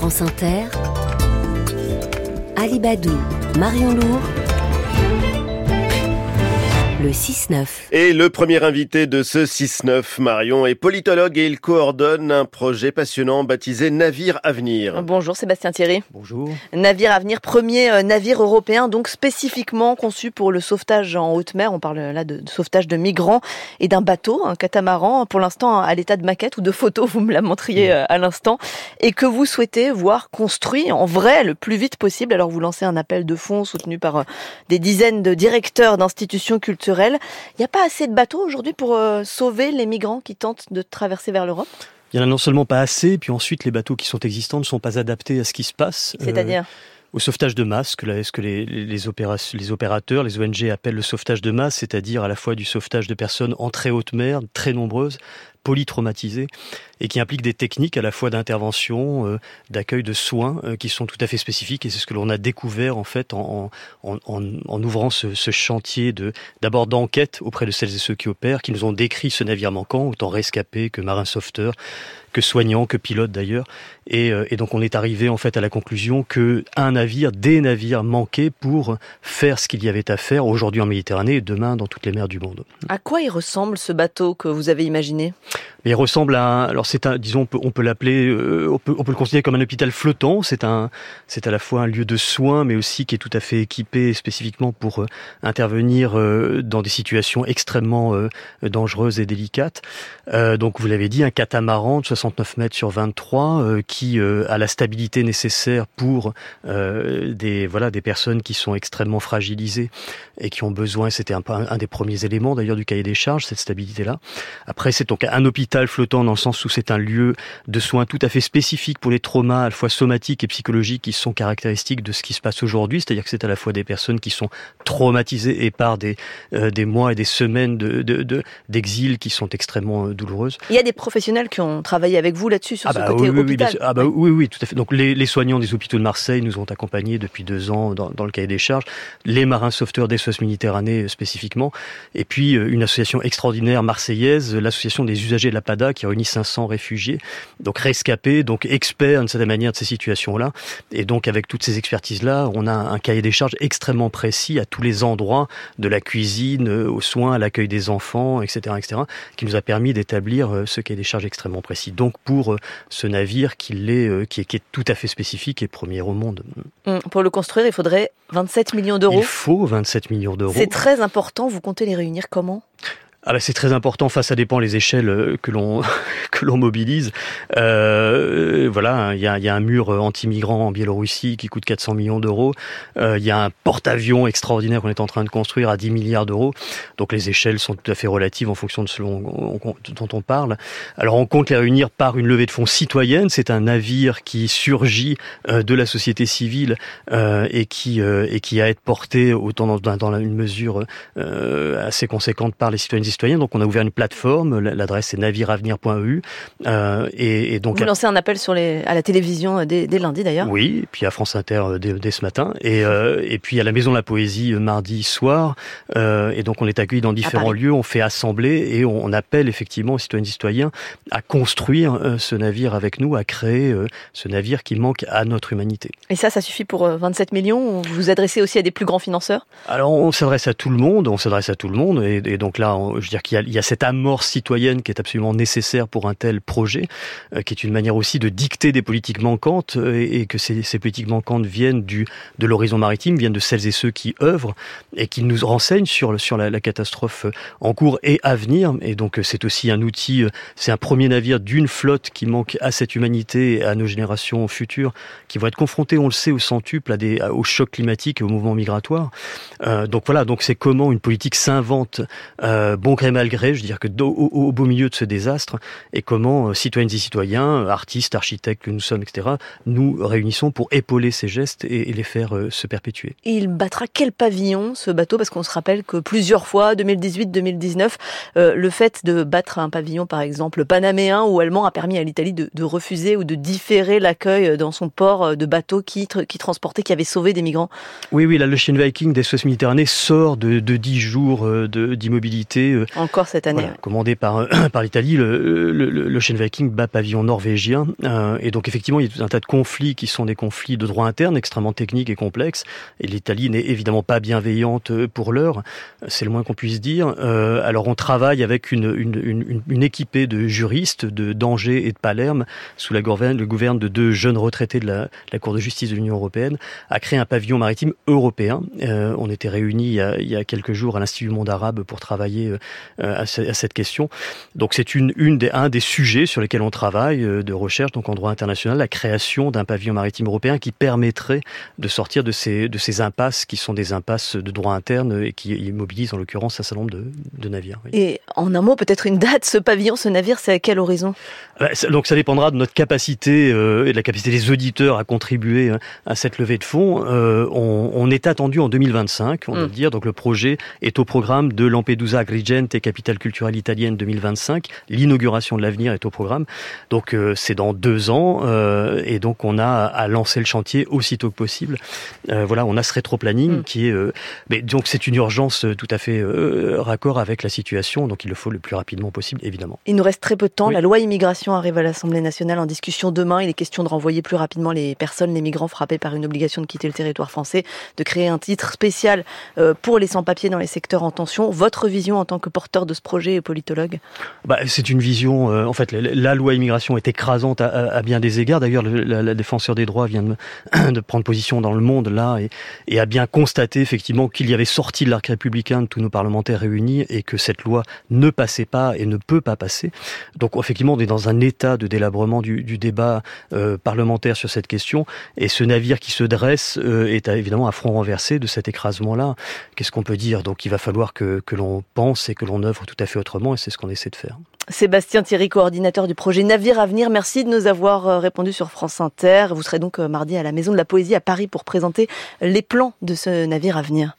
France Inter, Alibadou, Marion Lourd, le 6-9. Et le premier invité de ce 6-9, Marion, est politologue et il coordonne un projet passionnant baptisé Navire Avenir. Bonjour Sébastien Thierry. Bonjour. Navire Avenir, premier euh, navire européen, donc spécifiquement conçu pour le sauvetage en haute mer. On parle là de, sauvetage de migrants et d'un bateau, un catamaran, pour l'instant à l'état de maquette ou de photo, vous me la montriez euh, à l'instant, et que vous souhaitez voir construit en vrai le plus vite possible. Alors vous lancez un appel de fonds soutenu par euh, des dizaines de directeurs d'institutions culturelles il n'y a pas assez de bateaux aujourd'hui pour euh, sauver les migrants qui tentent de traverser vers l'Europe? Il y en a non seulement pas assez, puis ensuite les bateaux qui sont existants ne sont pas adaptés à ce qui se passe. Euh, C'est-à-dire? au sauvetage de masse, ce que les, les, opérateurs, les ONG appellent le sauvetage de masse, c'est-à-dire à la fois du sauvetage de personnes en très haute mer, très nombreuses, polytraumatisées, et qui implique des techniques à la fois d'intervention, euh, d'accueil de soins euh, qui sont tout à fait spécifiques. Et c'est ce que l'on a découvert en fait en, ouvrant ce, chantier de d'abord d'enquête auprès de celles et ceux qui opèrent, qui nous ont décrit ce navire manquant, autant rescapé que marin sauveteur, que soignant, que pilote d'ailleurs. Et, euh, et, donc on est arrivé en fait à la conclusion que un navire, des navires manquaient pour faire ce qu'il y avait à faire aujourd'hui en Méditerranée et demain dans toutes les mers du monde. À quoi il ressemble ce bateau que vous avez imaginé? Il ressemble à, alors c'est un, disons, on peut, l'appeler, euh, on, peut, on peut le considérer comme un hôpital flottant. C'est un, c'est à la fois un lieu de soins, mais aussi qui est tout à fait équipé spécifiquement pour euh, intervenir euh, dans des situations extrêmement dangereuses et délicates. donc, vous l'avez dit, un catamaran de 69 mètres sur 23 qui a la stabilité nécessaire pour des, voilà, des personnes qui sont extrêmement fragilisées et qui ont besoin. C'était un, un des premiers éléments d'ailleurs du cahier des charges, cette stabilité-là. Après, c'est donc un hôpital flottant dans le sens où c'est un lieu de soins tout à fait spécifique pour les traumas à la fois somatiques et psychologiques qui sont caractéristiques de ce qui se passe aujourd'hui, c'est-à-dire que c'est à la fois des personnes qui sont traumatisées et par des, euh, des mois et des semaines de, d'exil qui sont extrêmement euh, douloureuses. Il y a des professionnels qui ont travaillé avec vous là-dessus sur ah ce bah côté oui, hôpital. Oui, ah bah oui, oui, tout à fait. Donc les, les, soignants des hôpitaux de Marseille nous ont accompagnés depuis deux ans dans, dans le cahier des charges, les marins sauveteurs des SOS Méditerranée spécifiquement, et puis euh, une association extraordinaire marseillaise, l'association des usagers de la PADA qui réunit 500 réfugiés, donc rescapés, donc experts de cette manière de ces situations-là. Et donc avec toutes ces expertises-là, on a un cahier des charges extrêmement précis à tous les endroits, de la cuisine euh, aux soins, à l'accueil des enfants, etc., etc., qui nous a permis d'établir euh, ce cahier des charges extrêmement précis. Donc pour euh, ce navire qui est, qui est, qui est tout à fait spécifique et premier au monde. Hum, pour le construire, il faudrait 27 millions d'euros. Il faut 27 millions d'euros. C'est très important. Vous comptez les réunir comment? Ah bah c'est très important. Enfin, ça dépend les échelles euh, que l'on que l'on mobilise. Euh, voilà, hein, il y a, y a, un mur anti-migrant en Biélorussie qui coûte 400 millions d'euros. Euh, il y a un porte-avions extraordinaire qu'on est en train de construire à 10 milliards d'euros. Donc les échelles sont tout à fait relatives en fonction de ce dont on parle. Alors on compte les réunir par une levée de fonds citoyenne. C'est un navire qui surgit euh, de la société civile euh, et qui et qui a été porté autant dans, dans une mesure assez conséquente par les citoyennes citoyens. Donc on a ouvert une plateforme, l'adresse est naviravenir.eu. Euh, et, et, donc vous lancez un appel sur les, à la télévision euh, dès, dès lundi d'ailleurs. Oui, et puis à France Inter euh, dès, dès ce matin, et, euh, et puis à la Maison de la Poésie mardi soir. Euh, et donc on est accueilli dans différents lieux, on fait assembler et on, appelle effectivement les citoyennes et citoyens à construire ce navire avec nous, à créer ce navire qui manque à notre humanité. Et ça, ça suffit pour 27 millions. Vous vous adressez aussi à des plus grands financeurs? Alors on s'adresse à tout le monde, on s'adresse à tout le monde, et, et donc là, je veux dire qu'il y, y, a cette amorce citoyenne qui est absolument nécessaire pour un tel projet, euh, qui est une manière aussi de dicter des politiques manquantes euh, et, que ces, ces, politiques manquantes viennent du de l'horizon maritime, viennent de celles et ceux qui œuvrent et qui nous renseignent sur sur la, catastrophe euh, en cours et à venir. Et donc c'est aussi un outil, c'est un premier navire d'une flotte qui manque à cette humanité et à nos générations futures, qui vont être confrontées, on le sait, au centuple, à des au choc climatique et au mouvement migratoire. Euh, donc voilà, donc c'est comment une politique s'invente. Euh, gré mal gré, je veux dire que au, au, beau milieu de ce désastre, et comment euh, citoyennes et citoyens, artistes, architectes que nous sommes, etc., nous réunissons pour épauler ces gestes et, et les faire euh, se perpétuer. Et il battra quel pavillon ce bateau? Parce qu'on se rappelle que plusieurs fois, 2018-2019, euh, le fait de battre un pavillon, par exemple panaméen ou allemand, a permis à l'Italie de, de, refuser ou de différer l'accueil dans son port de bateaux qui, qui transportaient, qui avaient sauvé des migrants. Oui, oui, là, le Viking des SOS Méditerranée sort de, de 10 jours d'immobilité encore cette année, commandé par par l'Italie, le, le, l'Ocean Viking bas pavillon norvégien. et donc effectivement, il y a tout un tas de conflits qui sont des conflits de droit interne extrêmement techniques et complexes. Et l'Italie n'est évidemment pas bienveillante pour l'heure, c'est le moins qu'on puisse dire. alors on travaille avec une, une, une, une équipée de juristes de d'Angers et de Palerme sous la gouverne, le gouverne de deux jeunes retraités de la, la Cour de justice de l'Union européenne à créer un pavillon maritime européen. Euh, on était réunis il y, a, il y, a, quelques jours à l'Institut Monde Arabe pour travailler euh, à, à, cette question. Donc c'est une, une des, un des sujets sur lesquels on travaille euh, de recherche donc en droit international, la création d'un pavillon maritime européen qui permettrait de sortir de ces, de ces impasses qui sont des impasses de droit interne et qui immobilisent en l'occurrence un certain nombre de, de navires. Oui. Et en un mot, peut-être une date, ce pavillon, ce navire, c'est à quel horizon? Donc ça dépendra de notre capacité euh, et de la capacité des auditeurs à contribuer à cette levée de fonds. Euh, on, on, est attendu en 2025, on mm. doit le dire. Donc le projet est au programme de Lampedusa Agrigente, capitale culturelle italienne 2025. L'inauguration de l'avenir est au programme. Donc euh, c'est dans deux ans euh, et donc on a à lancer le chantier aussitôt que possible. Euh, voilà, on a ce rétro-planning mm. qui est... mais donc c'est une urgence tout à fait raccord avec la situation, donc il le faut le plus rapidement possible, évidemment. Il nous reste très peu de temps. Oui. La loi immigration arrive à l'Assemblée nationale en discussion demain. Il est question de renvoyer plus rapidement les personnes, les migrants frappés par une obligation de quitter le territoire français, de créer un titre spécial pour les sans-papiers dans les secteurs en tension. Votre vision en tant que porteur de ce projet et politologue bah, C'est une vision, en fait, la loi immigration est écrasante à, bien des égards. D'ailleurs, la, défenseur des droits vient de, prendre position dans le monde là et, a bien constaté effectivement qu'il y avait sorti de l'arc républicain de tous nos parlementaires réunis et que cette loi ne passait pas et ne peut pas passer. Donc effectivement, on est dans un état de délabrement du, débat euh, parlementaire sur cette question et ce navire qui se dresse euh, est évidemment à front renversé de cet écrasement-là. Qu'est-ce qu'on peut dire? Donc il va falloir que l'on pense et que l'on œuvre tout à fait autrement et c'est ce qu'on essaie de faire. Sébastien Thierry, coordinateur du projet Navire Avenir, merci de nous avoir euh, répondu sur France Inter. Vous serez donc mardi à la Maison de la Poésie à Paris pour présenter les plans de ce navire à venir.